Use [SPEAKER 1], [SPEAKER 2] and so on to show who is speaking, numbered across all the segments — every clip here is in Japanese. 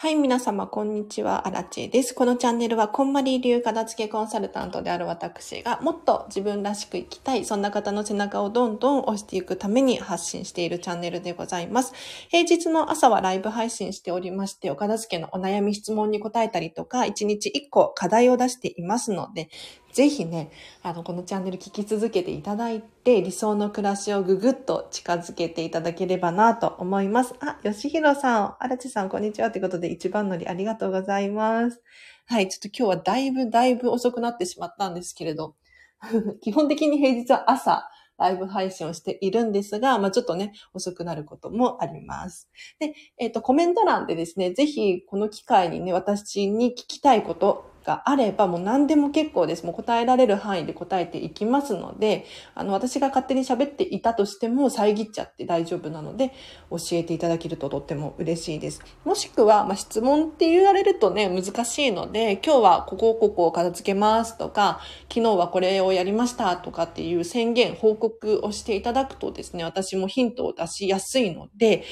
[SPEAKER 1] はい、皆様、こんにちは。アラチェです。このチャンネルは、こんまり流片付けコンサルタントである私が、もっと自分らしく生きたい、そんな方の背中をどんどん押していくために発信しているチャンネルでございます。平日の朝はライブ配信しておりまして、お片付けのお悩み質問に答えたりとか、1日1個課題を出していますので、ぜひね、あの、このチャンネル聞き続けていただいて、理想の暮らしをぐぐっと近づけていただければなと思います。あ、吉弘さん、荒地さん、こんにちは。ということで、一番乗りありがとうございます。はい、ちょっと今日はだいぶだいぶ遅くなってしまったんですけれど、基本的に平日は朝、ライブ配信をしているんですが、まあちょっとね、遅くなることもあります。で、えっ、ー、と、コメント欄でですね、ぜひこの機会にね、私に聞きたいこと、があれば、もう何でも結構です。もう答えられる範囲で答えていきますので、あの、私が勝手に喋っていたとしても遮っちゃって大丈夫なので、教えていただけるととっても嬉しいです。もしくは、まあ、質問って言われるとね、難しいので、今日はここをここを片付けますとか、昨日はこれをやりましたとかっていう宣言、報告をしていただくとですね、私もヒントを出しやすいので、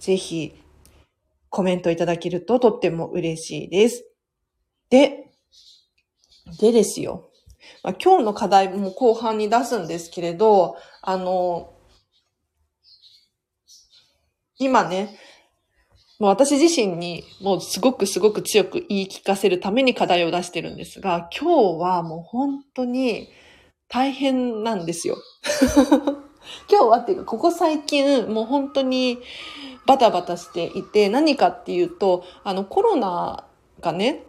[SPEAKER 1] ぜひ、コメントいただけるととっても嬉しいです。で、でですよ。まあ、今日の課題も後半に出すんですけれど、あの、今ね、もう私自身にもうすごくすごく強く言い聞かせるために課題を出してるんですが、今日はもう本当に大変なんですよ。今日はっていうか、ここ最近もう本当にバタバタしていて、何かっていうと、あのコロナがね、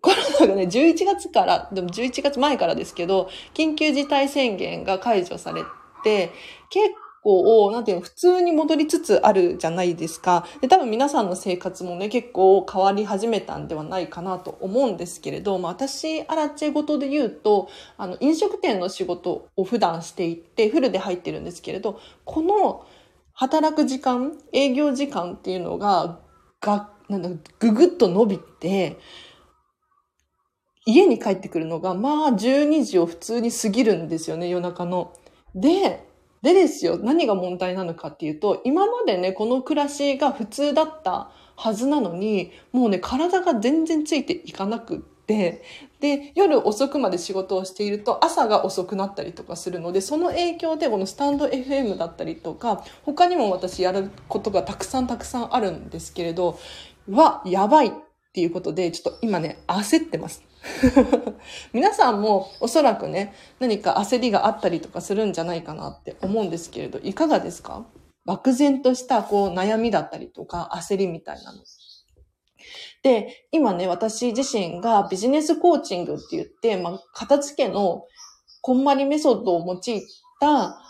[SPEAKER 1] コロナがね、11月から、でも11月前からですけど、緊急事態宣言が解除されて、結構、なんていうの、普通に戻りつつあるじゃないですか。で、多分皆さんの生活もね、結構変わり始めたんではないかなと思うんですけれど、まあ私、アラチェごとで言うと、あの、飲食店の仕事を普段していて、フルで入ってるんですけれど、この働く時間、営業時間っていうのが、が、なんだ、ぐぐっと伸びて、家に帰ってくるのが、まあ12時を普通に過ぎるんですよね、夜中の。で、でですよ、何が問題なのかっていうと、今までね、この暮らしが普通だったはずなのに、もうね、体が全然ついていかなくって、で、夜遅くまで仕事をしていると朝が遅くなったりとかするので、その影響でこのスタンド FM だったりとか、他にも私やることがたくさんたくさんあるんですけれど、わ、やばいっていうことで、ちょっと今ね、焦ってます。皆さんもおそらくね、何か焦りがあったりとかするんじゃないかなって思うんですけれど、いかがですか？漠然としたこう悩みだったりとか焦りみたいなの。で、今ね、私自身がビジネスコーチングって言って、まあ、片付けのこんまりメソッドを用いた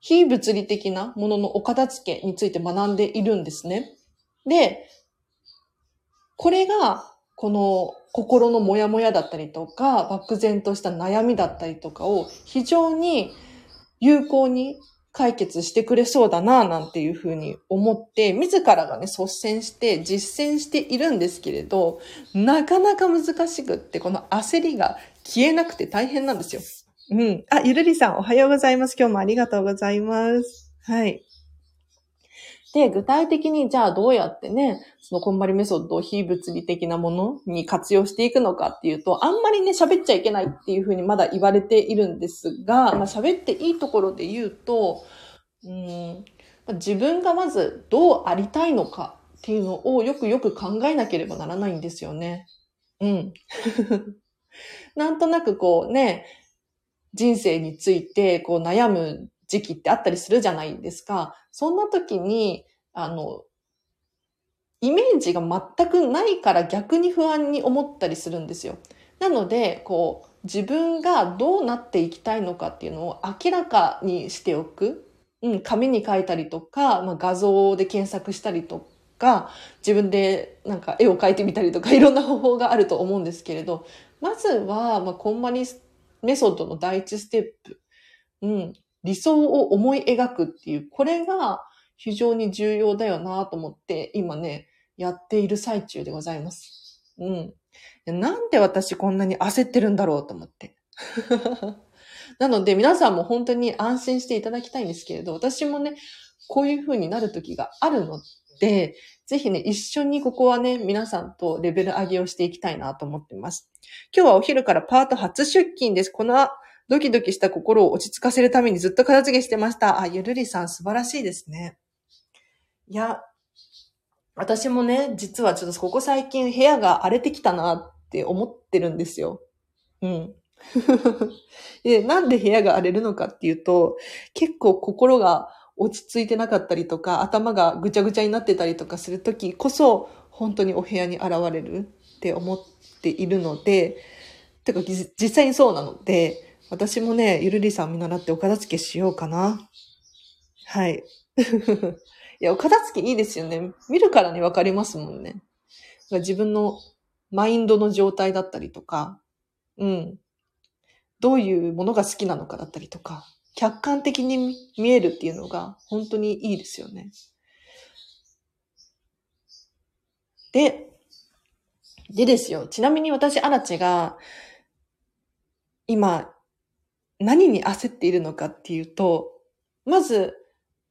[SPEAKER 1] 非物理的なもののお片付けについて学んでいるんですね。で、これが、この心のモヤモヤだったりとか、漠然とした悩みだったりとかを非常に有効に解決してくれそうだな、なんていうふうに思って、自らがね、率先して実践しているんですけれど、なかなか難しくって、この焦りが消えなくて大変なんですよ。うん。あ、ゆるりさんおはようございます。今日もありがとうございます。はい。で、具体的にじゃあどうやってね、そのこんまりメソッドを非物理的なものに活用していくのかっていうと、あんまりね、喋っちゃいけないっていうふうにまだ言われているんですが、まあ喋っていいところで言うと、うん、自分がまずどうありたいのかっていうのをよくよく考えなければならないんですよね。うん。なんとなくこうね、人生についてこう悩む時期ってあったりするじゃないですか。そんな時に、あの、イメージが全くないから逆に不安に思ったりするんですよ。なので、こう、自分がどうなっていきたいのかっていうのを明らかにしておく。うん、紙に書いたりとか、まあ、画像で検索したりとか、自分でなんか絵を描いてみたりとか、いろんな方法があると思うんですけれど、まずは、まあ、コンマリメソッドの第一ステップ。うん、理想を思い描くっていう、これが非常に重要だよなと思って、今ね、やっている最中でございます。うん。なんで私こんなに焦ってるんだろうと思って。なので皆さんも本当に安心していただきたいんですけれど、私もね、こういう風になる時があるので、ぜひね、一緒にここはね、皆さんとレベル上げをしていきたいなと思っています。今日はお昼からパート初出勤です。このドキドキした心を落ち着かせるためにずっと片付けしてました。あ、ゆるりさん素晴らしいですね。いや、私もね、実はちょっとここ最近部屋が荒れてきたなって思ってるんですよ。うん。で、なんで部屋が荒れるのかっていうと、結構心が落ち着いてなかったりとか、頭がぐちゃぐちゃになってたりとかするときこそ、本当にお部屋に現れるって思っているので、てか実際にそうなので、私もね、ゆるりさん見習ってお片付けしようかな。はい。いや、お片付けいいですよね。見るからにわかりますもんね。自分のマインドの状態だったりとか、うん。どういうものが好きなのかだったりとか、客観的に見えるっていうのが本当にいいですよね。で、でですよ。ちなみに私、アラチが、今、何に焦っているのかっていうと、まず、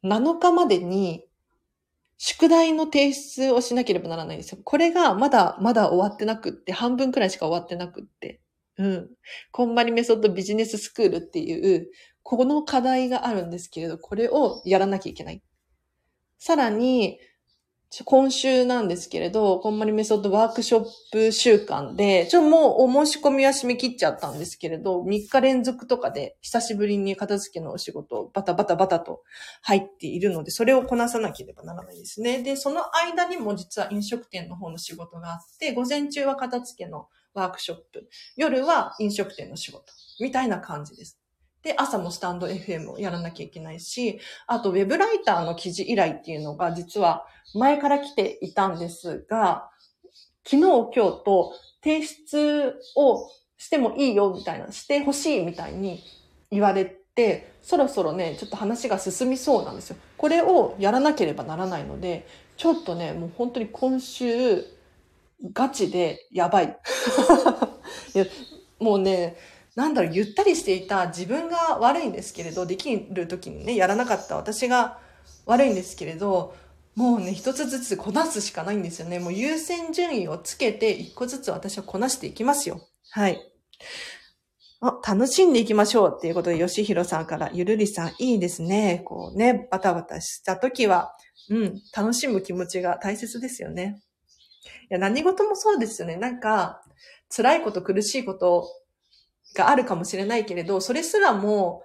[SPEAKER 1] 7日までに、宿題の提出をしなければならないんですよ。これがまだ、まだ終わってなくって、半分くらいしか終わってなくって。うん。コンマリメソッドビジネススクールっていう、この課題があるんですけれど、これをやらなきゃいけない。さらに、今週なんですけれど、こんまりメソッドワークショップ週間で、ちょ、もうお申し込みは締め切っちゃったんですけれど、3日連続とかで久しぶりに片付けのお仕事をバタバタバタと入っているので、それをこなさなければならないですね。で、その間にも実は飲食店の方の仕事があって、午前中は片付けのワークショップ、夜は飲食店の仕事、みたいな感じです。で、朝もスタンド FM をやらなきゃいけないし、あと、ウェブライターの記事依頼っていうのが実は前から来ていたんですが、昨日、今日と提出をしてもいいよみたいな、してほしいみたいに言われて、そろそろね、ちょっと話が進みそうなんですよ。これをやらなければならないので、ちょっとね、もう本当に今週、ガチでやばい。いやもうね、なんだろう、ゆったりしていた自分が悪いんですけれど、できる時にね、やらなかった私が悪いんですけれど、もうね、一つずつこなすしかないんですよね。もう優先順位をつけて、一個ずつ私はこなしていきますよ。はい。あ、楽しんでいきましょうっていうことで、吉弘さんから、ゆるりさん、いいですね。こうね、バタバタした時は、うん、楽しむ気持ちが大切ですよね。いや、何事もそうですよね。なんか、辛いこと、苦しいことがあるかもしれないけれど、それすらも、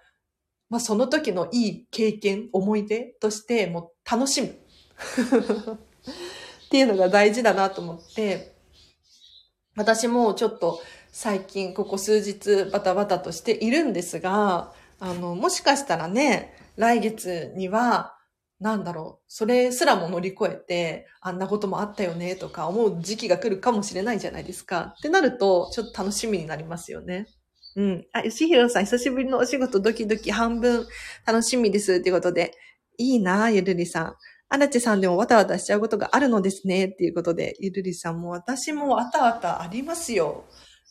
[SPEAKER 1] まあ、その時のいい経験、思い出としてもう楽しむ。っていうのが大事だなと思って、私もちょっと最近ここ数日バタバタとしているんですが、あの、もしかしたらね、来月には、なんだろう、それすらも乗り越えて、あんなこともあったよねとか思う時期が来るかもしれないじゃないですか。ってなると、ちょっと楽しみになりますよね。うん。あ、吉弘さん、久しぶりのお仕事ドキドキ半分楽しみです。っていうことで。いいなゆるりさん。あらちさんでもわたわたしちゃうことがあるのですね。っていうことで、ゆるりさんも私もわたわたありますよ。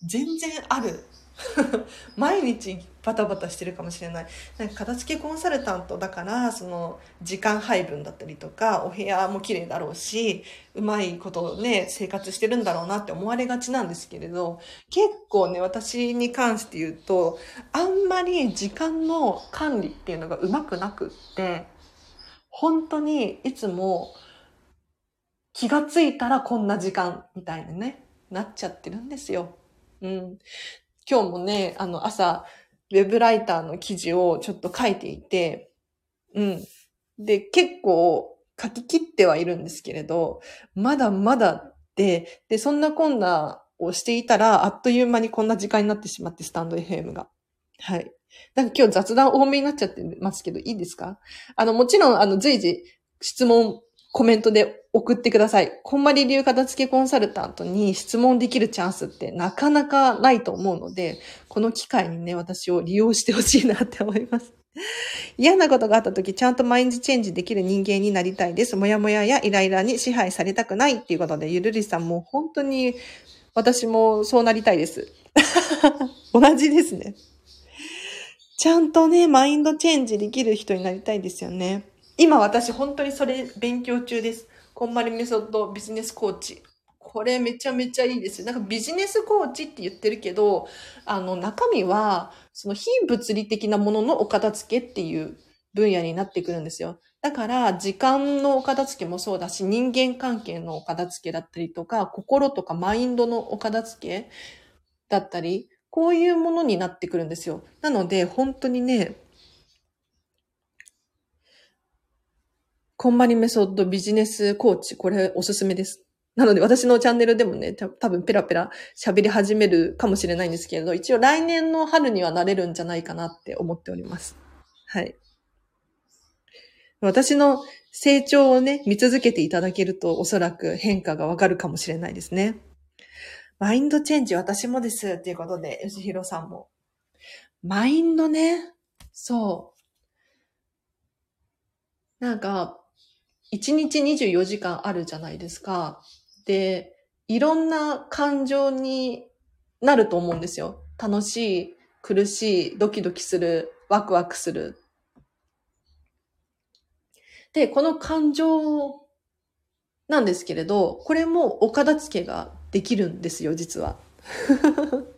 [SPEAKER 1] 全然ある。毎日バタバタしてるかもしれない。なんか片付けコンサルタントだから、その時間配分だったりとか、お部屋も綺麗だろうし、うまいことね、生活してるんだろうなって思われがちなんですけれど、結構ね、私に関して言うと、あんまり時間の管理っていうのがうまくなくって、本当にいつも気がついたらこんな時間みたいなね、なっちゃってるんですよ。うん。今日もね、あの、朝、ウェブライターの記事をちょっと書いていて、うん。で、結構書き切ってはいるんですけれど、まだまだで、で、そんなこんなをしていたら、あっという間にこんな時間になってしまって、スタンド FM が。はい。なんか今日雑談多めになっちゃってますけど、いいですか？あの、もちろん、あの、随時質問コメントで送ってください。こんまり流片付けコンサルタントに質問できるチャンスってなかなかないと思うので、この機会にね、私を利用してほしいなって思います。嫌なことがあった時、ちゃんとマインドチェンジできる人間になりたいです。もやもややイライラに支配されたくないっていうことで、ゆるりさんも本当に私もそうなりたいです。同じですね。ちゃんとね、マインドチェンジできる人になりたいですよね。今私本当にそれ勉強中です。こんまりメソッドビジネスコーチ。これめちゃめちゃいいですよ。なんかビジネスコーチって言ってるけど、あの中身は、その非物理的なもののお片付けっていう分野になってくるんですよ。だから、時間のお片付けもそうだし、人間関係のお片付けだったりとか、心とかマインドのお片付けだったり、こういうものになってくるんですよ。なので、本当にね、こんまりメソッドビジネスコーチ、これおすすめです。なので私のチャンネルでもね、た多分ペラペラ喋り始めるかもしれないんですけれど、一応来年の春にはなれるんじゃないかなって思っております。はい。私の成長をね、見続けていただけるとおそらく変化がわかるかもしれないですね。マインドチェンジ私もです。っていうことで、吉弘さんも。マインドね。そう。なんか、1日24時間あるじゃないですか。で、いろんな感情になると思うんですよ。楽しい、苦しい、ドキドキする、ワクワクする。で、この感情なんですけれど、これもお片付けができるんですよ、実は。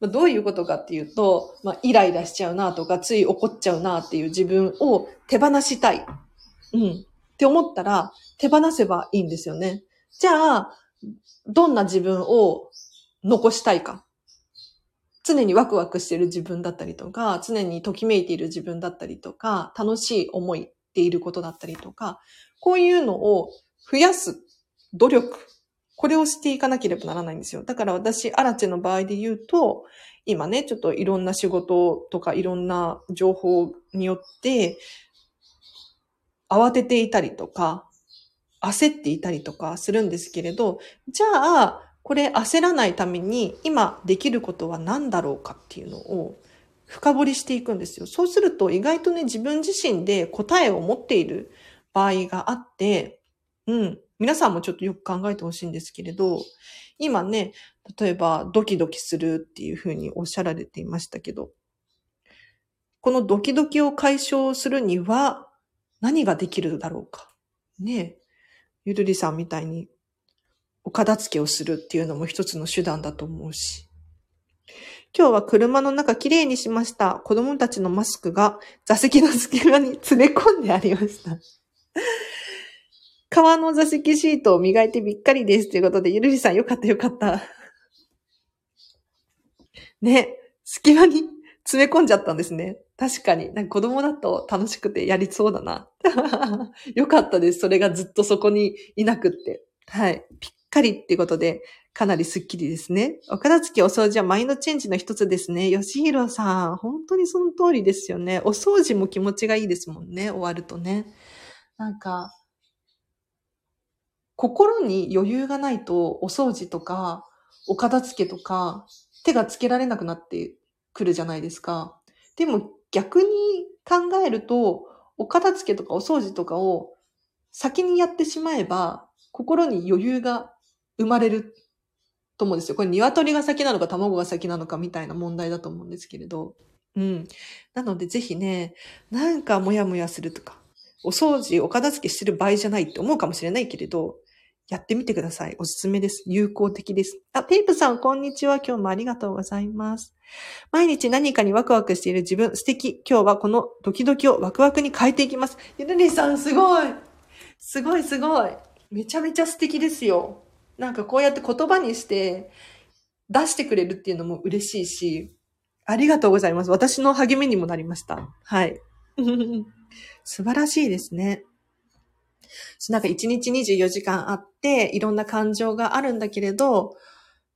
[SPEAKER 1] どういうことかっていうと、まあ、イライラしちゃうなとか、つい怒っちゃうなっていう自分を手放したい。うん。って思ったら、手放せばいいんですよね。じゃあ、どんな自分を残したいか。常にワクワクしている自分だったりとか、常にときめいている自分だったりとか、楽しい思いっていることだったりとか、こういうのを増やす努力、これをしていかなければならないんですよ。だから私、アラチェの場合で言うと、今ね、ちょっといろんな仕事とかいろんな情報によって、慌てていたりとか、焦っていたりとかするんですけれど、じゃあ、これ焦らないために今できることは何だろうかっていうのを深掘りしていくんですよ。そうすると意外とね、自分自身で答えを持っている場合があって、うん。皆さんもちょっとよく考えてほしいんですけれど、今ね、例えばドキドキするっていうふうにおっしゃられていましたけど、このドキドキを解消するには何ができるだろうか。ねゆるりさんみたいにお片付けをするっていうのも一つの手段だと思うし。今日は車の中きれいにしました。子供たちのマスクが座席の隙間に詰め込んでありました。革の座席シートを磨いてびっかりです。ということで、ゆるりさんよかったよかった。ね、隙間に詰め込んじゃったんですね。確かに。なんか子供だと楽しくてやりそうだな。よかったです。それがずっとそこにいなくって。はい。ぴっかりってことで、かなりスッキリですね。お片付けお掃除はマインドチェンジの一つですね。吉弘さん、本当にその通りですよね。お掃除も気持ちがいいですもんね。終わるとね。なんか、心に余裕がないと、お掃除とか、お片付けとか、手がつけられなくなってくるじゃないですか。でも逆に考えると、お片付けとかお掃除とかを先にやってしまえば、心に余裕が生まれると思うんですよ。これ鶏が先なのか卵が先なのかみたいな問題だと思うんですけれど。うん。なのでぜひね、なんかモヤモヤするとか、お掃除、お片付けしてる場合じゃないって思うかもしれないけれど、やってみてください。おすすめです。有効的です。あ、テープさん、こんにちは。今日もありがとうございます。毎日何かにワクワクしている自分、素敵。今日はこのドキドキをワクワクに変えていきます。ゆるりさん、すごい。すごい、すごい。めちゃめちゃ素敵ですよ。なんかこうやって言葉にして出してくれるっていうのも嬉しいし、ありがとうございます。私の励みにもなりました。はい。素晴らしいですね。なんか1日24時間あって、いろんな感情があるんだけれど、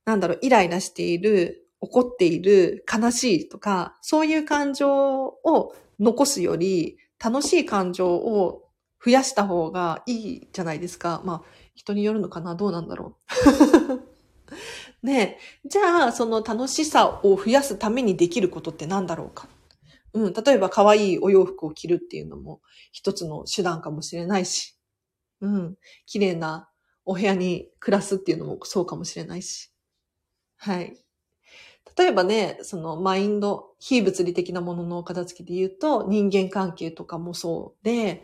[SPEAKER 1] なんだろう、イライラしている、怒っている、悲しいとか、そういう感情を残すより、楽しい感情を増やした方がいいじゃないですか。まあ、人によるのかな？どうなんだろう。ねじゃあ、その楽しさを増やすためにできることって何だろうか？うん、例えば可愛いお洋服を着るっていうのも一つの手段かもしれないし。うん。綺麗なお部屋に暮らすっていうのもそうかもしれないし。はい。例えばね、そのマインド、非物理的なものの片付けで言うと、人間関係とかもそうで、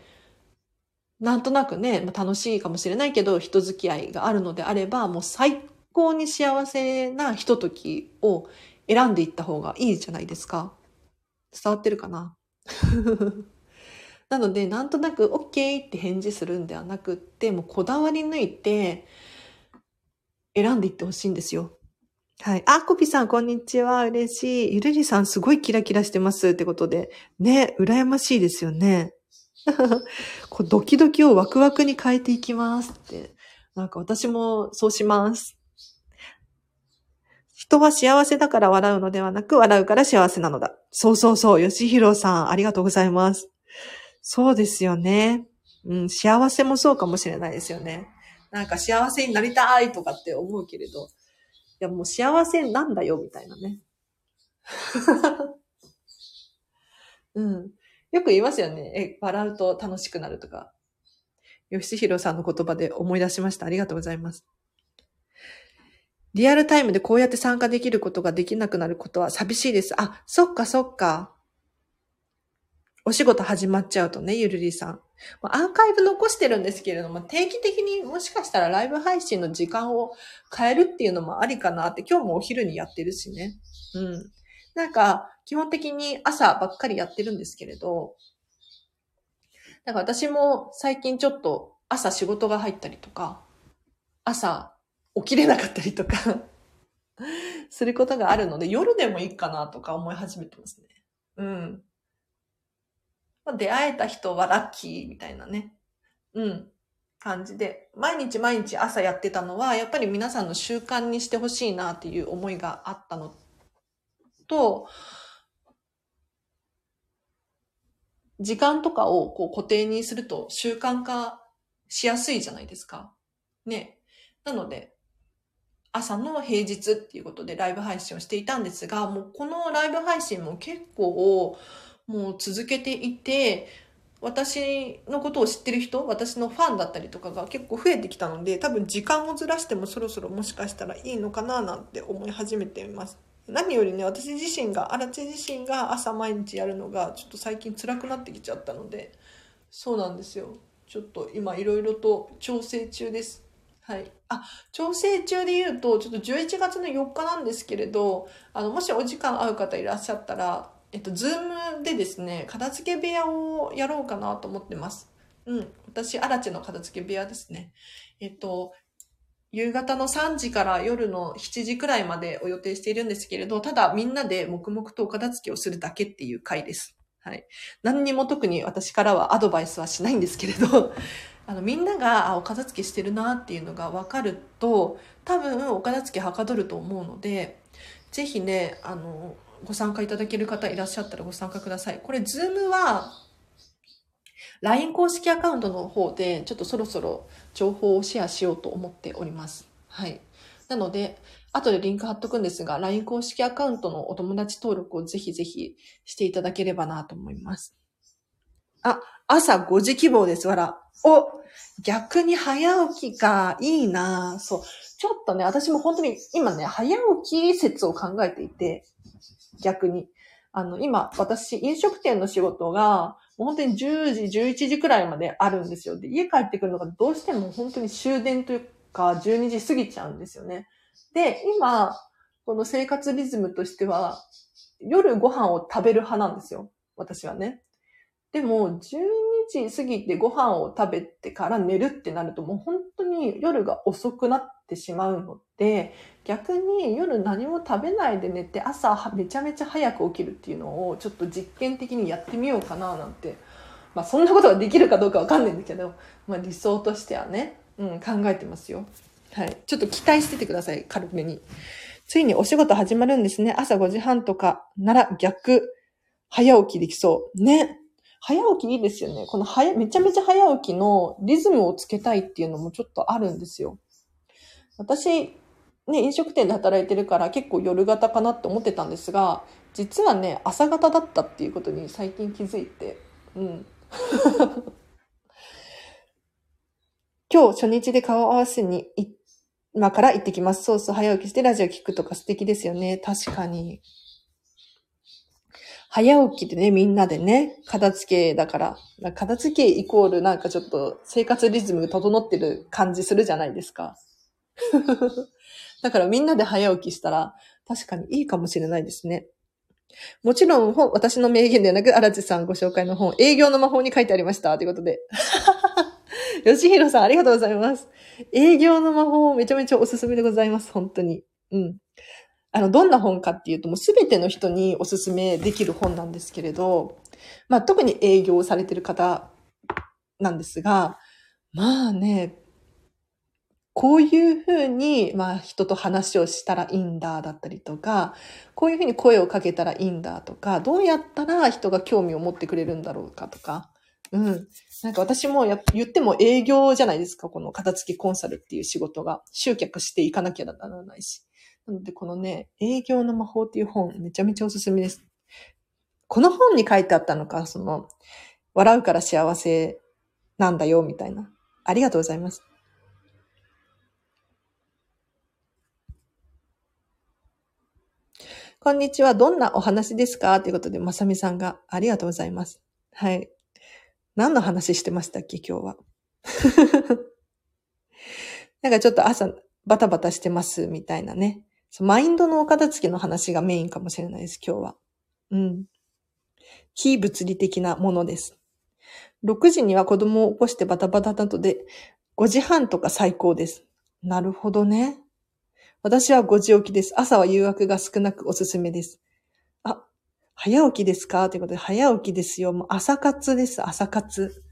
[SPEAKER 1] なんとなくね、まあ楽しいかもしれないけど、人付き合いがあるのであれば、もう最高に幸せなひとときを選んでいった方がいいじゃないですか。伝わってるかな？なので、なんとなく OK って返事するんではなくって、もうこだわり抜いて選んでいってほしいんですよ。はい。あ、コピさん、こんにちは。嬉しい。ゆるりさん、すごいキラキラしてますってことで。ね、羨ましいですよね。こうドキドキをワクワクに変えていきますって。なんか私もそうします。人は幸せだから笑うのではなく、笑うから幸せなのだ。そうそうそう。吉弘さん、ありがとうございます。そうですよね。うん、幸せもそうかもしれないですよね。なんか幸せになりたいとかって思うけれど、いやもう幸せなんだよ、みたいなね。うん。よく言いますよね。え、笑うと楽しくなるとか。吉弘さんの言葉で思い出しました。ありがとうございます。リアルタイムでこうやって参加できることができなくなることは寂しいです。あ、そっかそっか。お仕事始まっちゃうとね、ゆるりさん。アーカイブ残してるんですけれども、定期的にもしかしたらライブ配信の時間を変えるっていうのもありかなって、今日もお昼にやってるしね。うん。なんか、基本的に朝ばっかりやってるんですけれど、なんか私も最近ちょっと朝仕事が入ったりとか、朝起きれなかったりとかすることがあるので、夜でもいいかなとか思い始めてますね。うん。まあ、出会えた人はラッキーみたいなね。うん。感じで、毎日毎日朝やってたのは、やっぱり皆さんの習慣にしてほしいなっていう思いがあったのと、時間とかをこう固定にすると習慣化しやすいじゃないですか。ね。なので、朝の平日っていうことでライブ配信をしていたんですが、もうこのライブ配信も結構、もう続けていて、私のことを知ってる人、私のファンだったりとかが結構増えてきたので、多分時間をずらしてもそろそろもしかしたらいいのかななんて思い始めています。何よりね、私自身が、荒地自身が朝毎日やるのがちょっと最近辛くなってきちゃったので、そうなんですよ。ちょっと今いろいろと調整中です。はい。あ、調整中で言うと、ちょっと11月の4日なんですけれど、あの、もしお時間合う方いらっしゃったら、えっと、ズームでですね、片付け部屋をやろうかなと思ってます。うん。私、荒地の片付け部屋ですね。えっと、夕方の3時から夜の7時くらいまでを予定しているんですけれど、ただみんなで黙々とお片付けをするだけっていう回です。はい。何にも特に私からはアドバイスはしないんですけれど、あの、みんなが、あ、お片付けしてるなっていうのが分かると、多分お片付けはかどると思うので、ぜひね、あの、ご参加いただける方いらっしゃったらご参加ください。これ、ズームは、LINE 公式アカウントの方で、ちょっとそろそろ情報をシェアしようと思っております。はい。なので、後でリンク貼っとくんですが、LINE 公式アカウントのお友達登録をぜひぜひしていただければなと思います。あ、朝5時希望です、わら。お、逆に早起きか、いいなそう。ちょっとね、私も本当に今ね、早起き説を考えていて、逆に。あの、今、私、飲食店の仕事が、もう本当に10時、11時くらいまであるんですよ。で、家帰ってくるのがどうしても本当に終電というか、12時過ぎちゃうんですよね。で、今、この生活リズムとしては、夜ご飯を食べる派なんですよ。私はね。でも、12時過ぎてご飯を食べてから寝るってなるともう本当に夜が遅くなっってしまうので、逆に夜何も食べないで寝て朝めちゃめちゃ早く起きるっていうのをちょっと実験的にやってみようかななんて。まあそんなことができるかどうかわかんないんだけど、まあ理想としてはね、うん、考えてますよ。はい。ちょっと期待しててください、軽めに。ついにお仕事始まるんですね。朝5時半とかなら逆、早起きできそう。ね。早起きいいですよね。この早、めちゃめちゃ早起きのリズムをつけたいっていうのもちょっとあるんですよ。私、ね、飲食店で働いてるから結構夜型かなって思ってたんですが、実はね、朝型だったっていうことに最近気づいて、うん。今日初日で顔合わせに今から行ってきます。そうそう、早起きしてラジオ聞くとか素敵ですよね。確かに。早起きでね、みんなでね、片付けだから、片付けイコールなんかちょっと生活リズム整ってる感じするじゃないですか。だからみんなで早起きしたら確かにいいかもしれないですね。もちろん本、私の名言ではなく、荒地さんご紹介の本、営業の魔法に書いてありました。ということで。吉弘さん、ありがとうございます。営業の魔法、めちゃめちゃおすすめでございます。本当に。うん。あの、どんな本かっていうと、もうすべての人におすすめできる本なんですけれど、まあ、特に営業をされてる方なんですが、まあね、こういうふうに、まあ、人と話をしたらいいんだ、だったりとか、こういうふうに声をかけたらいいんだとか、どうやったら人が興味を持ってくれるんだろうかとか、うん。なんか私もや言っても営業じゃないですか、この片付きコンサルっていう仕事が。集客していかなきゃならないし。なので、このね、営業の魔法っていう本、めちゃめちゃおすすめです。この本に書いてあったのか、その、笑うから幸せなんだよ、みたいな。ありがとうございます。こんにちは。どんなお話ですか？ということで、まさみさんがありがとうございます。はい。何の話してましたっけ、今日は？なんかちょっと朝バタバタしてますみたいなね。マインドのお片付けの話がメインかもしれないです、今日は。うん。非物理的なものです。6時には子供を起こしてバタバタなので、5時半とか最高です。なるほどね。私は5時起きです。朝は誘惑が少なくおすすめです。あ、早起きですか？ということで、早起きですよ。もう朝活です、朝活。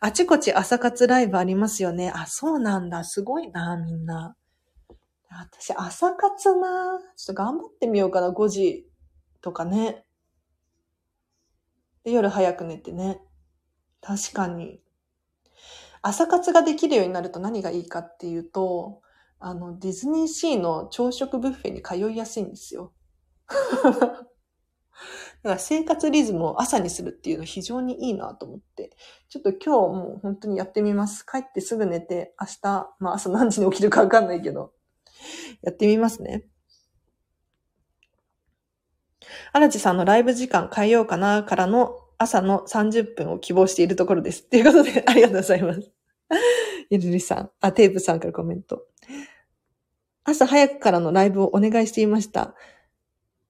[SPEAKER 1] あちこち朝活ライブありますよね。あ、そうなんだ。すごいな、みんな。私、朝活な。ちょっと頑張ってみようかな、5時とかね。で、夜早く寝てね。確かに。朝活ができるようになると何がいいかっていうと、あの、ディズニーシーの朝食ブッフェに通いやすいんですよ。だから生活リズムを朝にするっていうの非常にいいなと思って。ちょっと今日もう本当にやってみます。帰ってすぐ寝て、明日、まあ朝何時に起きるかわかんないけど、やってみますね。荒地さんのライブ時間変えようかなからの朝の30分を希望しているところです。ということで、ありがとうございます。ゆるりさん、あ、テープさんからコメント。朝早くからのライブをお願いしていました。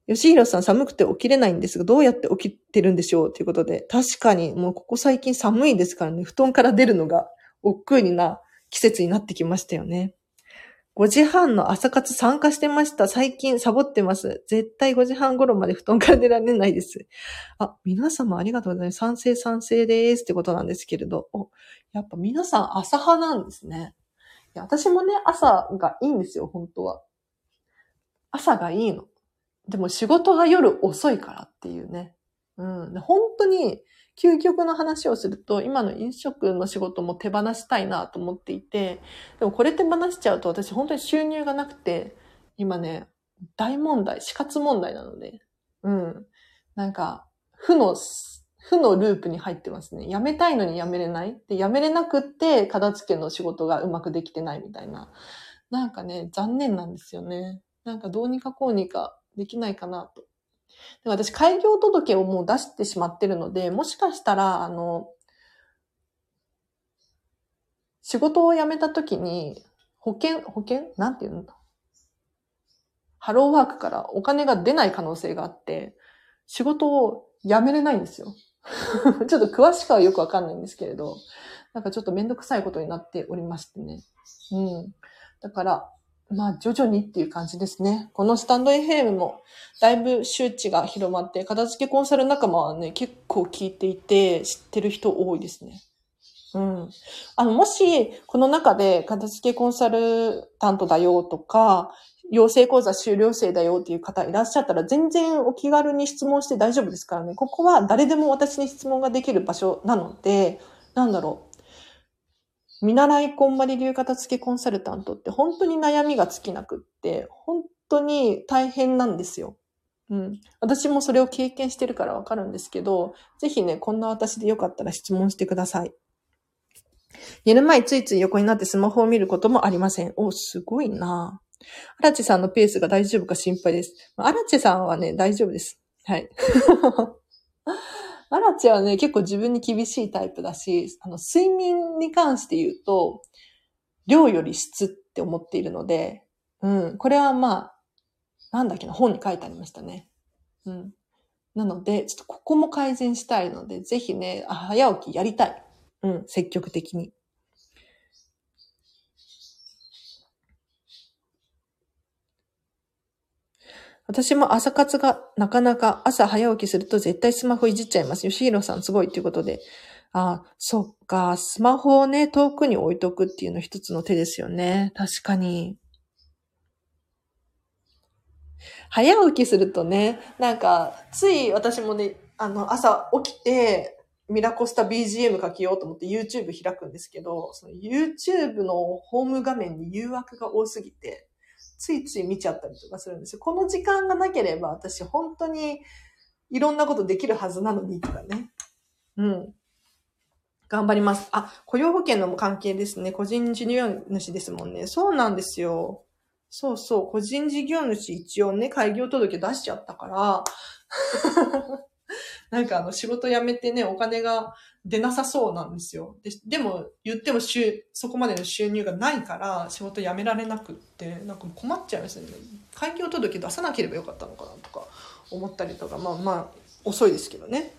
[SPEAKER 1] 吉弘さん寒くて起きれないんですが、どうやって起きてるんでしょうということで、確かにもうここ最近寒いですからね、布団から出るのが億劫にな季節になってきましたよね。5時半の朝活参加してました。最近サボってます。絶対5時半頃まで布団から出られないです。あ、皆様ありがとうございます。賛成賛成ですってことなんですけれど。やっぱ皆さん朝派なんですね。いや、私もね、朝がいいんですよ、本当は。朝がいいの。でも仕事が夜遅いからっていうね。うん。で本当に、究極の話をすると、今の飲食の仕事も手放したいなと思っていて、でもこれ手放しちゃうと私本当に収入がなくて、今ね、大問題、死活問題なので、うん。なんか、負の、負のループに入ってますね。辞めたいのに辞めれない。で、辞めれなくって、片付けの仕事がうまくできてないみたいな。なんかね、残念なんですよね。なんかどうにかこうにかできないかなと。で私、開業届をもう出してしまってるので、もしかしたら、あの、仕事を辞めた時に、保険、保険？なんていうの？ハローワークからお金が出ない可能性があって、仕事を辞めれないんですよ。ちょっと詳しくはよくわかんないんですけれど、なんかちょっとめんどくさいことになっておりましてね。うん。だから、まあ徐々にっていう感じですね。このスタンド FM もだいぶ周知が広まって、片付けコンサル仲間はね、結構聞いていて、知ってる人多いですね。うん。あの、もし、この中で片付けコンサルタントだよとか、養成講座修了生だよっていう方いらっしゃったら、全然お気軽に質問して大丈夫ですからね。ここは誰でも私に質問ができる場所なので、なんだろう。見習いこんまり流片付けコンサルタントって本当に悩みが尽きなくって、本当に大変なんですよ。うん。私もそれを経験してるからわかるんですけど、ぜひね、こんな私でよかったら質問してください。寝る前ついつい横になってスマホを見ることもありません。お、すごいなアアラチさんのペースが大丈夫か心配です。アラチさんはね、大丈夫です。はい。アラチはね、結構自分に厳しいタイプだし、あの、睡眠に関して言うと、量より質って思っているので、うん、これはまあ、なんだっけな、本に書いてありましたね。うん。なので、ちょっとここも改善したいので、ぜひね、早起きやりたい。うん、積極的に。私も朝活がなかなか朝早起きすると絶対スマホいじっちゃいます。吉弘さんすごいっていうことで。あ、そっか。スマホをね、遠くに置いとくっていうの一つの手ですよね。確かに。早起きするとね、なんか、つい私もね、あの、朝起きて、ミラコスタ BGM かけようと思って YouTube 開くんですけど、その YouTube のホーム画面に誘惑が多すぎて、ついつい見ちゃったりとかするんですよ。この時間がなければ私本当にいろんなことできるはずなのにとかね。うん。頑張ります。あ、雇用保険の関係ですね。個人事業主ですもんね。そうなんですよ。そうそう。個人事業主一応ね、開業届出しちゃったから、なんかあの仕事辞めてね、お金が出なさそうなんですよ。ででも言っても収、そこまでの収入がないから仕事辞められなくって、なんか困っちゃいますよね。開業届出さなければよかったのかなとか思ったりとか、まあまあ遅いですけどね。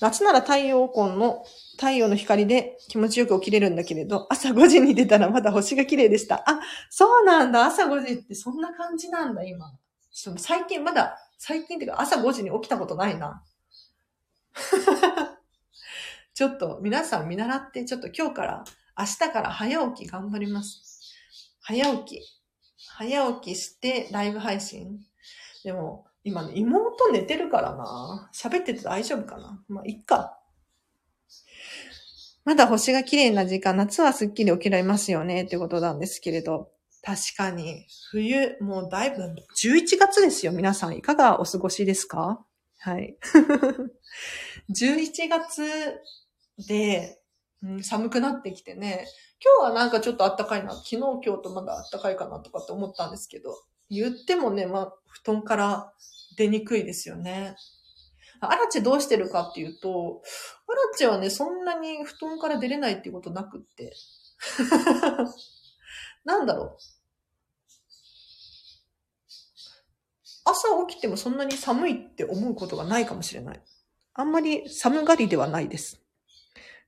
[SPEAKER 1] 夏なら太陽光の、太陽の光で気持ちよく起きれるんだけれど、朝5時に出たらまだ星が綺麗でした。あ、そうなんだ。朝5時ってそんな感じなんだ、今。最近まだ、最近っていうか朝5時に起きたことないな。ちょっと皆さん見習って、ちょっと今日から、明日から早起き頑張ります。早起き。早起きしてライブ配信。でも、今ね、妹寝てるからな。喋ってて大丈夫かな。まあ、いっか。まだ星が綺麗な時間、夏はすっきり起きられますよね、ってことなんですけれど。確かに、冬、もうだいぶ、11月ですよ、皆さん。いかがお過ごしですか？はい。11月で、うん、寒くなってきてね、今日はなんかちょっと暖かいな。昨日今日とまだ暖かいかなとかって思ったんですけど、言ってもね、まあ、布団から出にくいですよね。アラチどうしてるかっていうと、アラチはね、そんなに布団から出れないっていうことなくって。なんだろう。朝起きてもそんなに寒いって思うことがないかもしれない。あんまり寒がりではないです。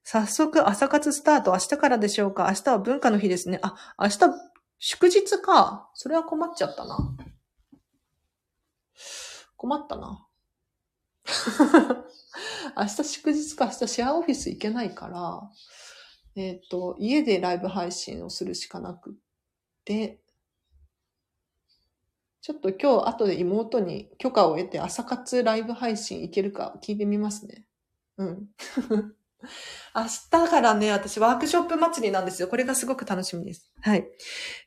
[SPEAKER 1] 早速朝活スタート明日からでしょうか？明日は文化の日ですね。あ、明日祝日か。それは困っちゃったな。困ったな。明日祝日か明日シェアオフィス行けないから、えっ、ー、と、家でライブ配信をするしかなくって、ちょっと今日後で妹に許可を得て朝活ライブ配信行けるか聞いてみますね。うん。明日からね、私ワークショップ祭りなんですよ。これがすごく楽しみです。はい。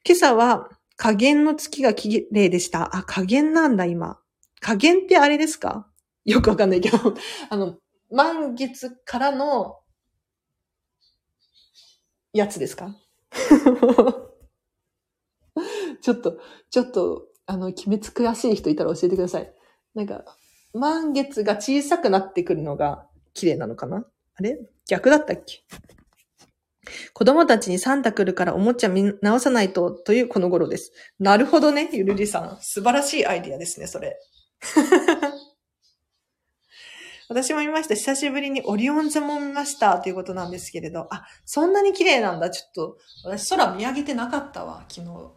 [SPEAKER 1] 今朝は加減の月が綺麗でした。あ、加減なんだ、今。加減ってあれですか？よくわかんないけど、あの、満月からのやつですか？ちょっと、ちょっと、あの、鬼滅詳しい人いたら教えてください。なんか、満月が小さくなってくるのが綺麗なのかな？あれ？逆だったっけ？子供たちにサンタ来るからおもちゃ見直さないとというこの頃です。なるほどね、ゆるりさん。素晴らしいアイディアですね、それ。私も見ました。久しぶりにオリオン座も見ましたということなんですけれど。あ、そんなに綺麗なんだ。ちょっと、私空見上げてなかったわ、昨日。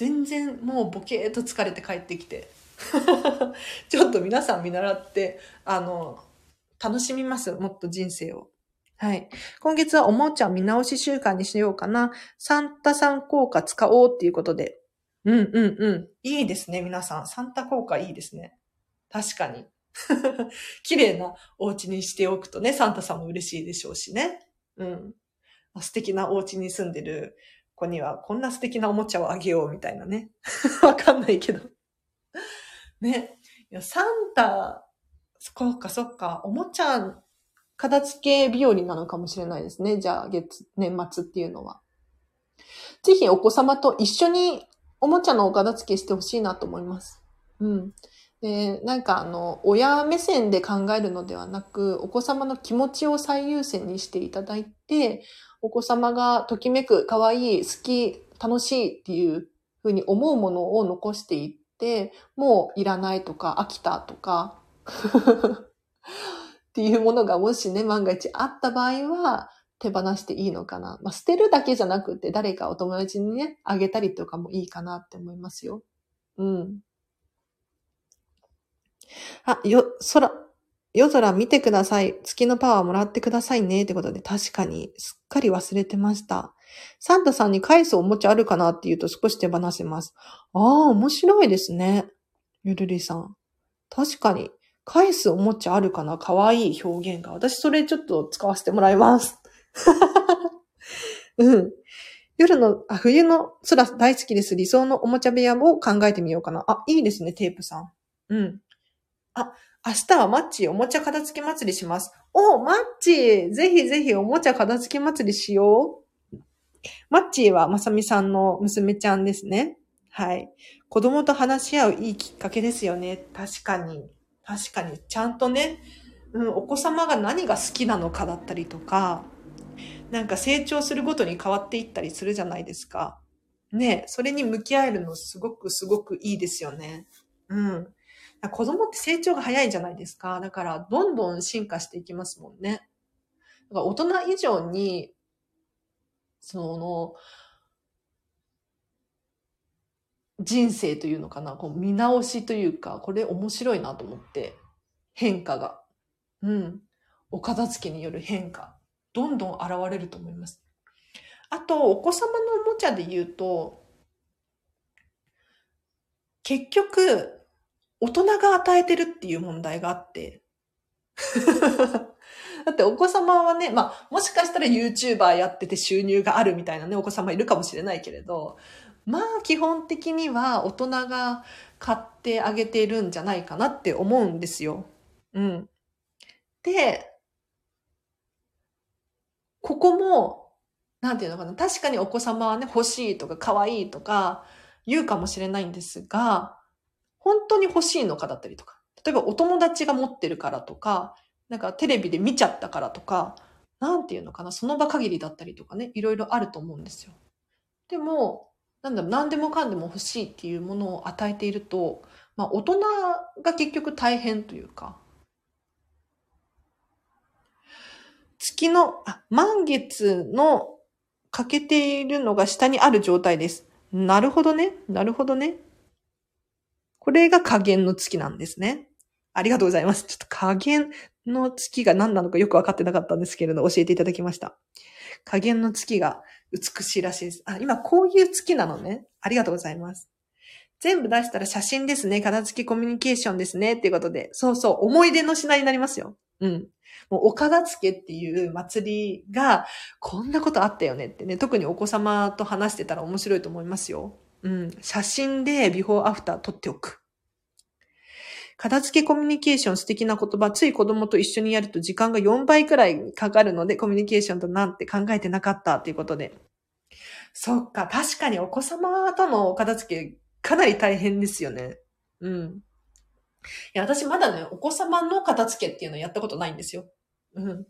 [SPEAKER 1] 全然もうボケーっと疲れて帰ってきて。ちょっと皆さん見習って、あの、楽しみます。もっと人生を。はい。今月はおもちゃ見直し週間にしようかな。サンタさん効果使おうっていうことで。うんうんうん。いいですね、皆さん。サンタ効果いいですね。確かに。綺麗なお家にしておくとね、サンタさんも嬉しいでしょうしね。うん。素敵なお家に住んでる子にはこんな素敵なおもちゃをあげようみたいなね。わかんないけど。ね。いや、サンタ、そっかそっか、おもちゃ片付け日和なのかもしれないですね。じゃあ、月、年末っていうのは。ぜひお子様と一緒におもちゃのお片付けしてほしいなと思います。うん。で、なんかあの、親目線で考えるのではなく、お子様の気持ちを最優先にしていただいて、お子様がときめく、可愛い、好き、楽しいっていうふうに思うものを残していって、もういらないとか飽きたとか っていうものがもしね、万が一あった場合は、手放していいのかな。まあ、捨てるだけじゃなくて、誰かお友達にね、あげたりとかもいいかなって思いますよ。うん。あ、よ、空、夜空見てください。月のパワーもらってくださいね。ってことで、確かに、すっかり忘れてました。サンタさんに返すおもちゃあるかなって言うと少し手放せます。ああ、面白いですね。ゆるりさん。確かに。返すおもちゃあるかな？かわいい表現が。私それちょっと使わせてもらいます。うん。夜の、あ、冬の空大好きです。理想のおもちゃ部屋を考えてみようかな。あ、いいですね、テープさん。うん。あ、明日はマッチおもちゃ片付け祭りします。おマッチぜひぜひおもちゃ片付け祭りしよう。マッチーはまさみさんの娘ちゃんですね。はい。子供と話し合ういいきっかけですよね。確かに。確かに。ちゃんとね、うん、お子様が何が好きなのかだったりとか、なんか成長するごとに変わっていったりするじゃないですか。ねそれに向き合えるのすごくすごくいいですよね。うん。子供って成長が早いじゃないですか。だから、どんどん進化していきますもんね。だから大人以上に、その、人生というのかな、こう見直しというか、これ面白いなと思って、変化が。うん。お片付けによる変化。どんどん現れると思います。あと、お子様のおもちゃで言うと、結局、大人が与えてるっていう問題があって。だってお子様はね、まあ、もしかしたら YouTuber やってて収入があるみたいなね、お子様いるかもしれないけれど、まあ、基本的には大人が買ってあげてるんじゃないかなって思うんですよ。うん。で、ここも、なんていうのかな、確かにお子様はね、欲しいとか可愛いとか言うかもしれないんですが、本当に欲しいのかだったりとか、例えばお友達が持ってるからとか、なんかテレビで見ちゃったからとか、なんていうのかな、その場限りだったりとかね、いろいろあると思うんですよ。でも、なんだろう、何でもかんでも欲しいっていうものを与えていると、まあ大人が結局大変というか、月の、あ、満月の欠けているのが下にある状態です。なるほどね。なるほどね。これが加減の月なんですね。ありがとうございます。ちょっと加減の月が何なのかよくわかってなかったんですけれど、教えていただきました。加減の月が美しいらしいです。あ、今こういう月なのね。ありがとうございます。全部出したら写真ですね。片付きコミュニケーションですね。っていうことで。そうそう。思い出の品になりますよ。うん。もうお片付けっていう祭りが、こんなことあったよねってね。特にお子様と話してたら面白いと思いますよ。うん、写真でビフォーアフター撮っておく。片付けコミュニケーション素敵な言葉、つい子供と一緒にやると時間が4倍くらいかかるので、コミュニケーションとなんて考えてなかったということで。そっか、確かにお子様との片付けかなり大変ですよね。うん。いや、私まだね、お子様の片付けっていうのやったことないんですよ。うん。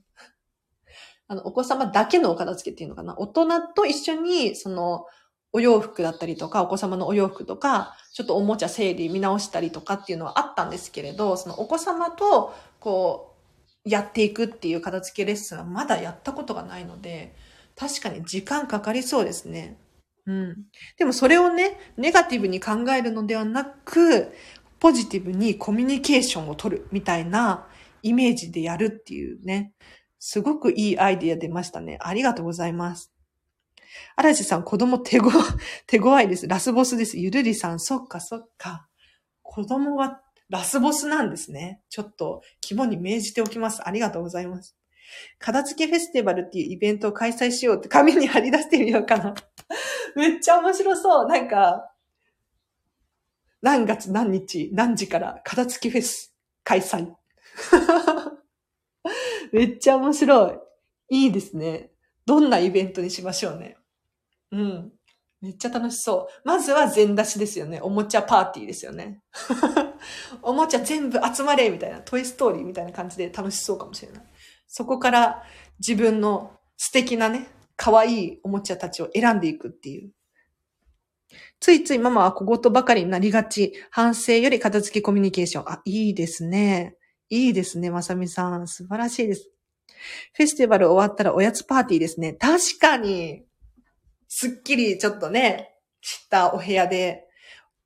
[SPEAKER 1] あの、お子様だけのお片付けっていうのかな。大人と一緒に、その、お洋服だったりとか、お子様のお洋服とか、ちょっとおもちゃ整理見直したりとかっていうのはあったんですけれど、そのお子様と、こう、やっていくっていう片付けレッスンはまだやったことがないので、確かに時間かかりそうですね。うん。でもそれをね、ネガティブに考えるのではなく、ポジティブにコミュニケーションを取るみたいなイメージでやるっていうね、すごくいいアイディア出ましたね。ありがとうございます。嵐さん、子供手ご、手強いです。ラスボスです。ゆるりさん、そっかそっか。子供はラスボスなんですね。ちょっと肝に銘じておきます。ありがとうございます。片付けフェスティバルっていうイベントを開催しようって紙に貼り出してみようかな。めっちゃ面白そう。なんか、何月何日何時から片付けフェス開催。めっちゃ面白い。いいですね。どんなイベントにしましょうね。うん。めっちゃ楽しそう。まずは全出しですよね。おもちゃパーティーですよね。おもちゃ全部集まれみたいな、トイストーリーみたいな感じで楽しそうかもしれない。そこから自分の素敵なね、可愛いおもちゃたちを選んでいくっていう。ついついママは小言ばかりになりがち。反省より片付けコミュニケーション。あ、いいですね。いいですね、まさみさん。素晴らしいです。フェスティバル終わったらおやつパーティーですね。確かに。すっきりちょっとね、したお部屋で、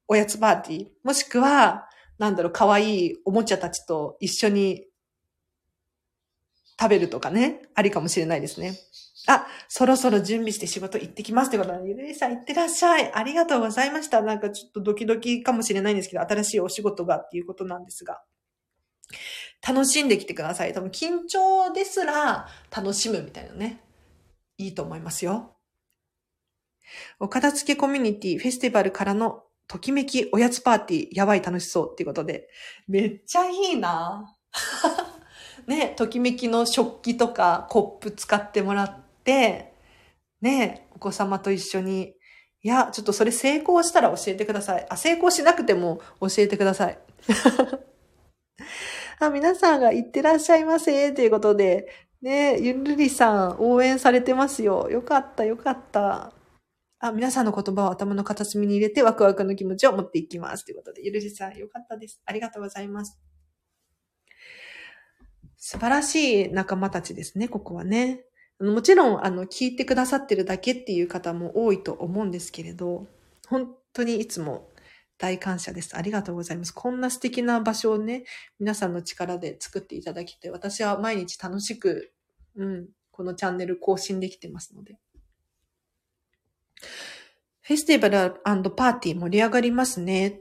[SPEAKER 1] おやつパーティー。もしくは、なんだろう、可愛いおもちゃたちと一緒に食べるとかね、ありかもしれないですね。あ、そろそろ準備して仕事行ってきますってことで、ゆるりさん行ってらっしゃい。ありがとうございました。なんかちょっとドキドキかもしれないんですけど、新しいお仕事がっていうことなんですが。楽しんできてください。多分緊張ですら楽しむみたいなね。いいと思いますよ。お片付けコミュニティフェスティバルからのときめきおやつパーティー、やばい楽しそうっていうことで、めっちゃいいな ね、ときめきの食器とかコップ使ってもらって、ね、お子様と一緒に、いや、ちょっとそれ成功したら教えてください。あ、成功しなくても教えてください。あ、皆さんが行ってらっしゃいませ、ということで、ね、ゆるりさん応援されてますよ。よかった、よかった。あ、皆さんの言葉を頭の片隅に入れてワクワクの気持ちを持っていきます。ということで、ゆるりさん、よかったです。ありがとうございます。素晴らしい仲間たちですね、ここはね。もちろん、あの、聞いてくださってるだけっていう方も多いと思うんですけれど、本当にいつも大感謝です。ありがとうございます。こんな素敵な場所をね、皆さんの力で作っていただきて、私は毎日楽しく、うん、このチャンネル更新できてますので。フェスティバルパーティー盛り上がりますね。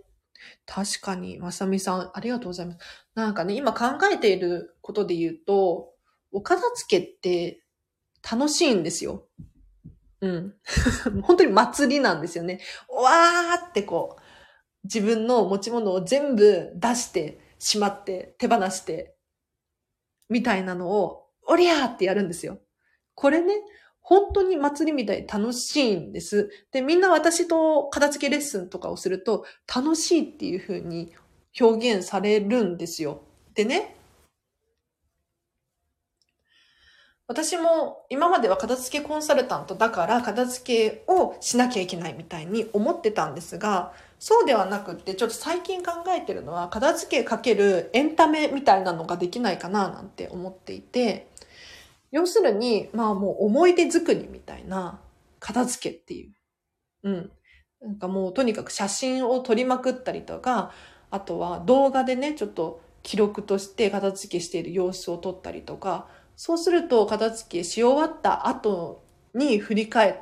[SPEAKER 1] 確かに、まさみさん、ありがとうございます。なんかね、今考えていることで言うと、お片付けって楽しいんですよ。うん。本当に祭りなんですよね。わーってこう、自分の持ち物を全部出して、しまって、手放して、みたいなのを、おりゃーってやるんですよ。これね、本当に祭りみたいに楽しいんです。で、みんな私と片付けレッスンとかをすると、楽しいっていう風に表現されるんですよ。でね、私も今までは片付けコンサルタントだから片付けをしなきゃいけないみたいに思ってたんですが、そうではなくって、ちょっと最近考えてるのは、片付けかけるエンタメみたいなのができないかななんて思っていて、要するに、まあもう思い出作りみたいな片付けっていう。うん。なんかもうとにかく写真を撮りまくったりとか、あとは動画でね、ちょっと記録として片付けしている様子を撮ったりとか、そうすると片付けし終わった後に振り返っ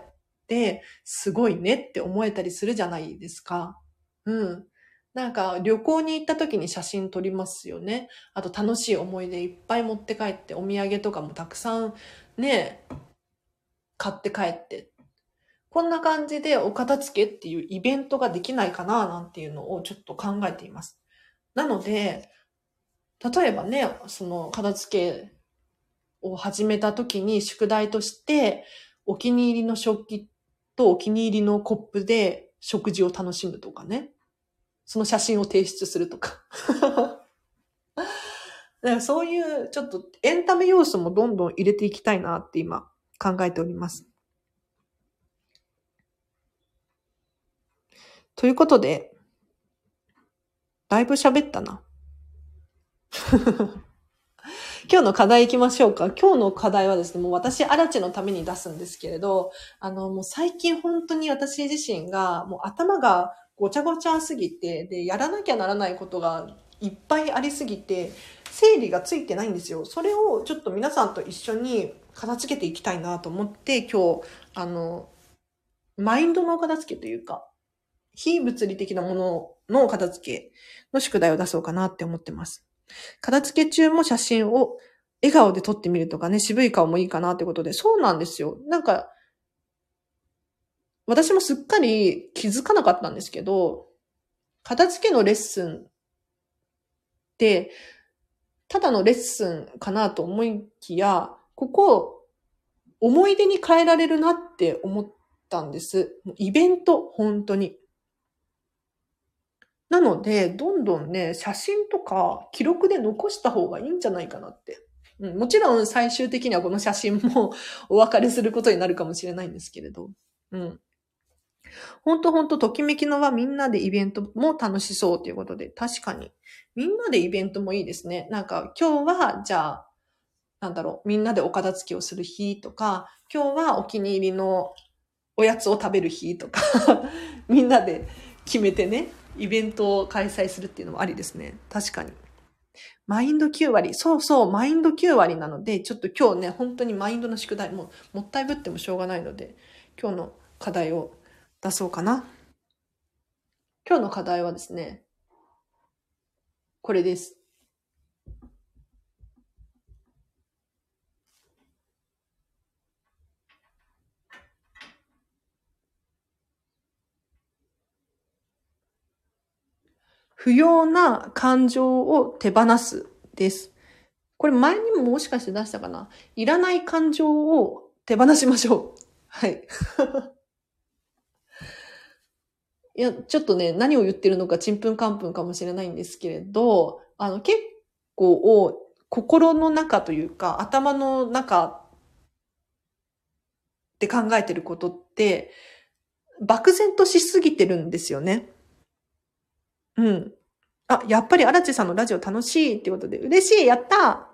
[SPEAKER 1] て、すごいねって思えたりするじゃないですか。うん。なんか旅行に行った時に写真撮りますよね。あと楽しい思い出いっぱい持って帰ってお土産とかもたくさんね、買って帰って。こんな感じでお片付けっていうイベントができないかななんていうのをちょっと考えています。なので、例えばね、その片付けを始めた時に宿題としてお気に入りの食器とお気に入りのコップで食事を楽しむとかね。その写真を提出するとか。だからそういうちょっとエンタメ要素もどんどん入れていきたいなって今考えております。ということで、だいぶ喋ったな。今日の課題行きましょうか。今日の課題はですね、もう私、アラチのために出すんですけれど、あの、もう最近本当に私自身が、もう頭がごちゃごちゃすぎて、で、やらなきゃならないことがいっぱいありすぎて、整理がついてないんですよ。それをちょっと皆さんと一緒に片付けていきたいなと思って、今日、あの、マインドの片付けというか、非物理的なものの片付けの宿題を出そうかなって思ってます。片付け中も写真を笑顔で撮ってみるとかね、渋い顔もいいかなってことで、そうなんですよ。なんか、私もすっかり気づかなかったんですけど、片付けのレッスンって、ただのレッスンかなと思いきや、ここ、思い出に変えられるなって思ったんです。イベント、本当に。なので、どんどんね、写真とか記録で残した方がいいんじゃないかなって。うん、もちろん最終的にはこの写真も お別れすることになるかもしれないんですけれど。うん。ほんとほんと、ときめきのはみんなでイベントも楽しそうということで、確かに。みんなでイベントもいいですね。なんか今日は、じゃあ、なんだろう、みんなでお片付けをする日とか、今日はお気に入りのおやつを食べる日とか、みんなで決めてね、イベントを開催するっていうのもありですね。確かに。マインド9割。そうそう、マインド9割なので、ちょっと今日ね、本当にマインドの宿題、ももったいぶってもしょうがないので、今日の課題を出そうかな。今日の課題はですね、これです。不要な感情を手放すです。これ前にももしかして出したかな？いらない感情を手放しましょう。はい。いや、ちょっとね、何を言ってるのかちんぷんかんぷんかもしれないんですけれど、あの、結構、心の中というか、頭の中で考えてることって、漠然としすぎてるんですよね。うん。あ、やっぱり荒地さんのラジオ楽しいってことで、嬉しいやった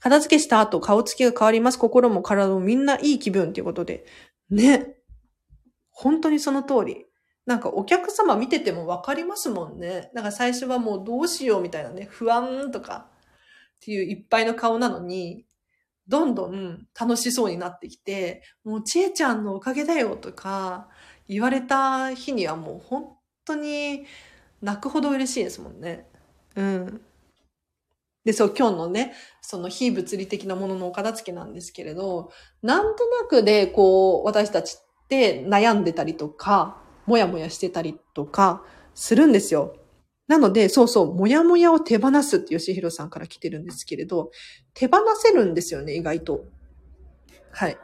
[SPEAKER 1] 片付けした後、顔つきが変わります。心も体もみんないい気分っていうことで。ね。本当にその通り。なんかお客様見ててもわかりますもんね。なんか最初はもうどうしようみたいなね、不安とかっていういっぱいの顔なのに、どんどん楽しそうになってきて、もうちえちゃんのおかげだよとか言われた日にはもう本当に泣くほど嬉しいですもんね。うん。で、そう、今日のね、その非物理的なもののお片付けなんですけれど、なんとなくで、こう、私たちって悩んでたりとか、もやもやしてたりとかするんですよ。なので、そうそう、もやもやを手放すって吉弘さんから来てるんですけれど、手放せるんですよね、意外と。はい。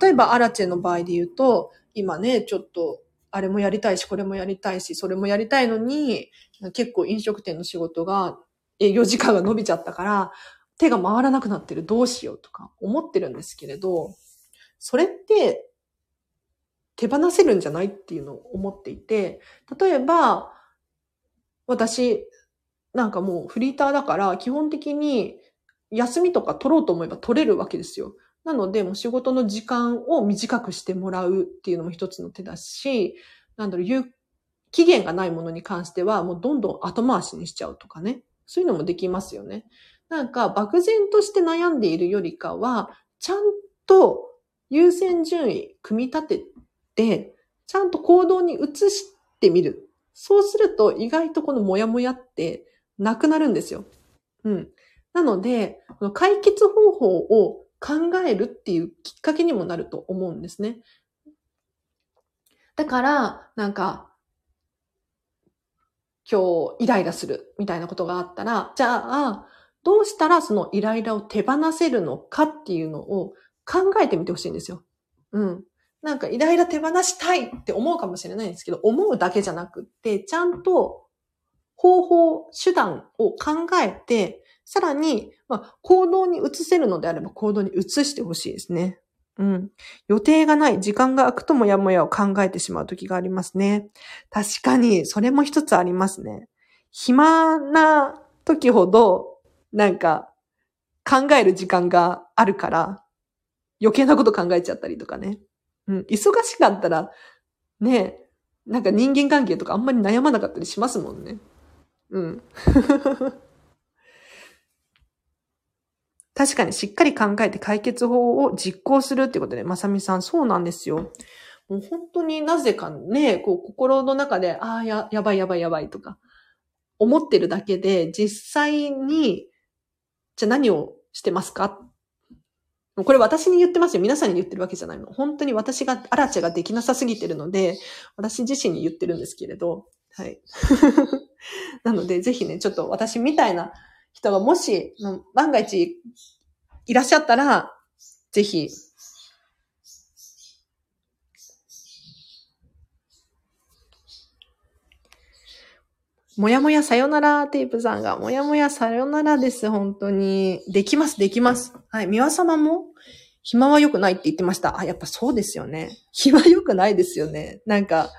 [SPEAKER 1] 例えば、アラチェの場合で言うと、今ね、ちょっと、あれもやりたいし、これもやりたいし、それもやりたいのに、結構飲食店の仕事が、営業時間が伸びちゃったから、手が回らなくなってる、どうしようとか思ってるんですけれど、それって、手放せるんじゃないっていうのを思っていて、例えば、私、なんかもうフリーターだから、基本的に休みとか取ろうと思えば取れるわけですよ。なので、もう仕事の時間を短くしてもらうっていうのも一つの手だし、なんだろう、言う、期限がないものに関しては、もうどんどん後回しにしちゃうとかね。そういうのもできますよね。なんか、漠然として悩んでいるよりかは、ちゃんと優先順位組み立てて、ちゃんと行動に移してみる。そうすると意外とこのモヤモヤってなくなるんですよ。うん。なので、この解決方法を考えるっていうきっかけにもなると思うんですね。だから、なんか、今日イライラするみたいなことがあったら、じゃあ、どうしたらそのイライラを手放せるのかっていうのを考えてみてほしいんですよ。うん。なんかイライラ手放したいって思うかもしれないんですけど、思うだけじゃなくって、ちゃんと方法、手段を考えて、さらに、まあ、行動に移せるのであれば行動に移してほしいですね。うん。予定がない、時間が空くともやもやを考えてしまう時がありますね。確かに、それも一つありますね。暇な時ほど、なんか、考える時間があるから、余計なこと考えちゃったりとかね。うん。忙しかったら、ね、なんか人間関係とかあんまり悩まなかったりしますもんね。うん。確かにしっかり考えて解決法を実行するってことで、まさみさん、そうなんですよ。もう本当になぜかね、こう心の中で、ああ、や、やばいやばいやばいとか、思ってるだけで、実際に、じゃあ何をしてますかこれ私に言ってますよ。皆さんに言ってるわけじゃないの。本当に私が、アラチェができなさすぎてるので、私自身に言ってるんですけれど、はい。なので、ぜひね、ちょっと私みたいな人がもし、万が一いらっしゃったら、ぜひ、もやもやさよならテープさんが、もやもやさよならです、本当に。できます、できます。はい。三輪様も、暇は良くないって言ってました。あ、やっぱそうですよね。暇良くないですよね。なんか、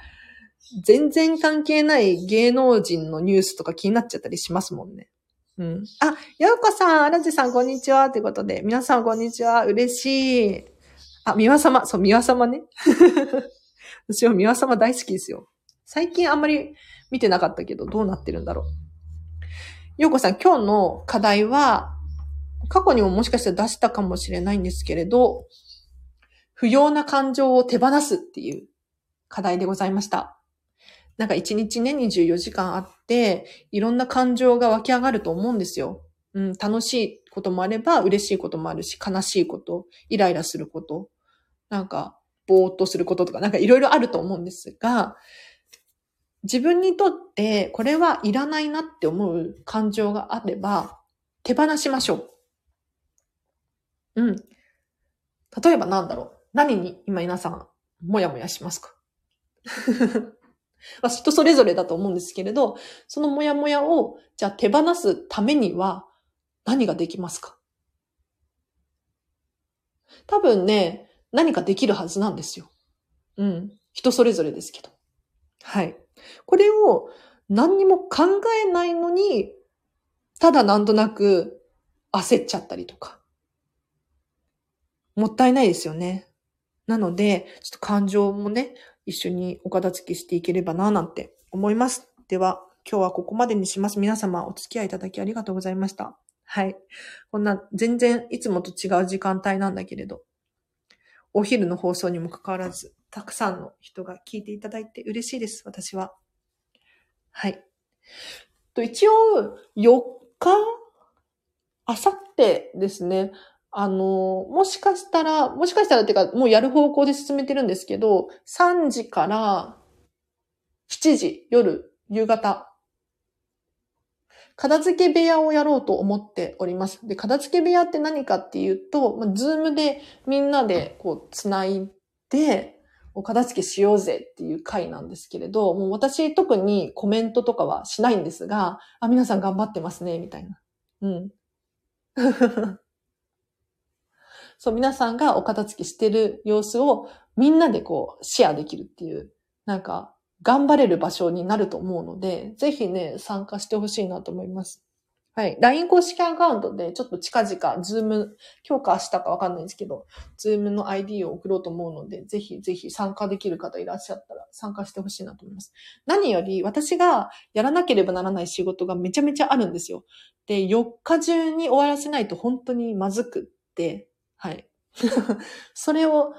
[SPEAKER 1] 全然関係ない芸能人のニュースとか気になっちゃったりしますもんね。うん。あ、ようこさん、あらじさん、こんにちは。ということで、皆さん、こんにちは。嬉しい。あ、三輪様。そう、三輪様ね。私は三輪様大好きですよ。最近あんまり見てなかったけど、どうなってるんだろう。ようこさん、今日の課題は、過去にももしかしたら出したかもしれないんですけれど、不要な感情を手放すっていう課題でございました。なんか一日ね、24時間あって、いろんな感情が湧き上がると思うんですよ。うん、楽しいこともあれば、嬉しいこともあるし、悲しいこと、イライラすること、なんか、ぼーっとすることとか、なんかいろいろあると思うんですが、自分にとってこれはいらないなって思う感情があれば、手放しましょう。うん。例えばなんだろう。何に今皆さん、もやもやしますか？まあ、人それぞれだと思うんですけれど、そのもやもやを、じゃあ手放すためには何ができますか？多分ね、何かできるはずなんですよ。うん。人それぞれですけど。はい。これを何にも考えないのに、ただなんとなく焦っちゃったりとか。もったいないですよね。なので、ちょっと感情もね、一緒にお片付けしていければな、なんて思います。では、今日はここまでにします。皆様お付き合いいただきありがとうございました。はい。こんな全然いつもと違う時間帯なんだけれど、お昼の放送にもかかわらず、たくさんの人が聞いていただいて嬉しいです、私は。はい。と一応、4日あさってですね。あの、もしかしたら、もしかしたらっていうか、もうやる方向で進めてるんですけど、3時から7時、夜、夕方、片付け部屋をやろうと思っております。で、片付け部屋って何かっていうと、まあ、ズームでみんなでこう、つないで、お片付けしようぜっていう回なんですけれど、もう私特にコメントとかはしないんですが、あ、皆さん頑張ってますね、みたいな。うん。そう、皆さんがお片付けしてる様子をみんなでこうシェアできるっていう、なんか頑張れる場所になると思うので、ぜひね、参加してほしいなと思います。はい。LINE 公式アカウントでちょっと近々、ズーム、今日か明日かわかんないんですけど、ズームの ID を送ろうと思うので、ぜひぜひ参加できる方いらっしゃったら参加してほしいなと思います。何より私がやらなければならない仕事がめちゃめちゃあるんですよ。で、4日中に終わらせないと本当にまずくって、はい。それを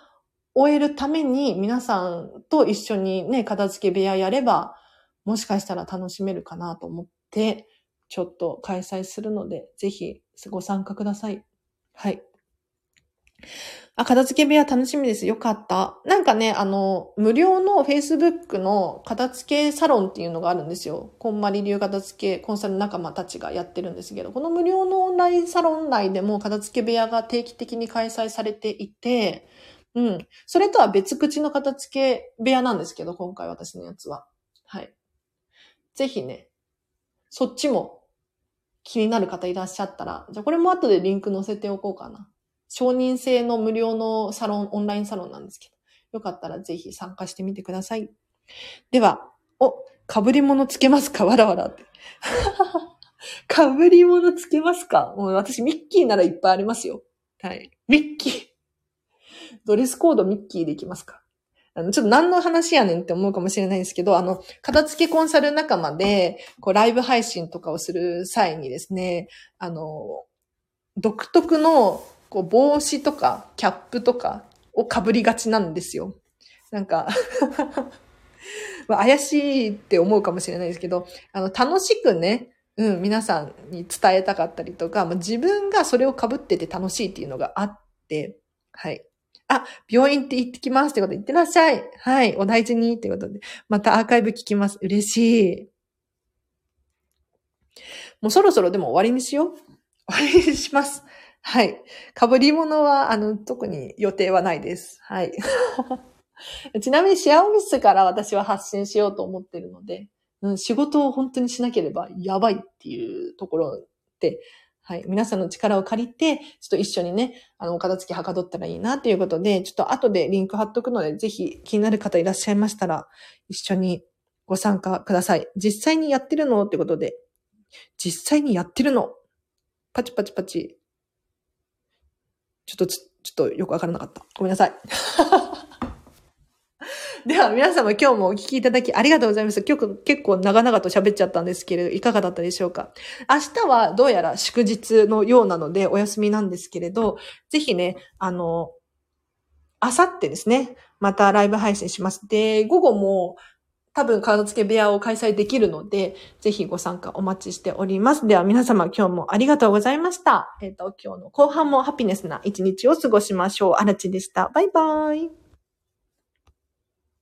[SPEAKER 1] 終えるために皆さんと一緒にね、片付け部屋やれば、もしかしたら楽しめるかなと思って、ちょっと開催するので、ぜひご参加ください。はい。あ、片付け部屋楽しみです。よかった。なんかね、あの、無料の Facebook の片付けサロンっていうのがあるんですよ。こんまり流片付けコンサル仲間たちがやってるんですけど、この無料のオンラインサロン内でも片付け部屋が定期的に開催されていて、うん。それとは別口の片付け部屋なんですけど、今回私のやつは。はい。ぜひね、そっちも気になる方いらっしゃったら、じゃあこれも後でリンク載せておこうかな。承認制の無料のサロン、オンラインサロンなんですけど、よかったらぜひ参加してみてください。では、お、被り物つけますか？わらわらって。被り物つけますか？もう私ミッキーならいっぱいありますよ。はい。ミッキー。ドレスコードミッキーでいきますかあの、ちょっと何の話やねんって思うかもしれないんですけど、あの、片付けコンサル仲間で、こう、ライブ配信とかをする際にですね、あの、独特のこう帽子とかキャップとかを被りがちなんですよ。なんか まあ、怪しいって思うかもしれないですけど、あの、楽しくね、うん、皆さんに伝えたかったりとか、まあ、自分がそれを被ってて楽しいっていうのがあって、はい。あ、病院って行ってきますってことで、行ってらっしゃい。はい、お大事にってことで、またアーカイブ聞きます。嬉しい。もうそろそろでも終わりにしよう。終わりにします。はい。被り物は、あの、特に予定はないです。はい。ちなみにシェアオフィスから私は発信しようと思ってるので、うん、仕事を本当にしなければやばいっていうところで、はい。皆さんの力を借りて、ちょっと一緒にね、あの、お片付けはかどったらいいなということで、ちょっと後でリンク貼っとくので、ぜひ気になる方いらっしゃいましたら、一緒にご参加ください。実際にやってるのってことで、実際にやってるの。パチパチパチ。ちょっと、ちょっとよくわからなかった。ごめんなさい。では、皆様今日もお聞きいただきありがとうございます。今日結構長々と喋っちゃったんですけれど、いかがだったでしょうか？明日はどうやら祝日のようなのでお休みなんですけれど、ぜひね、あの、あさってですね、またライブ配信します。で、午後も多分片付け部屋を開催できるので、ぜひご参加お待ちしております。では皆様今日もありがとうございました。えっ、と、今日の後半もハピネスな一日を過ごしましょう。あらちでした。バイバーイ。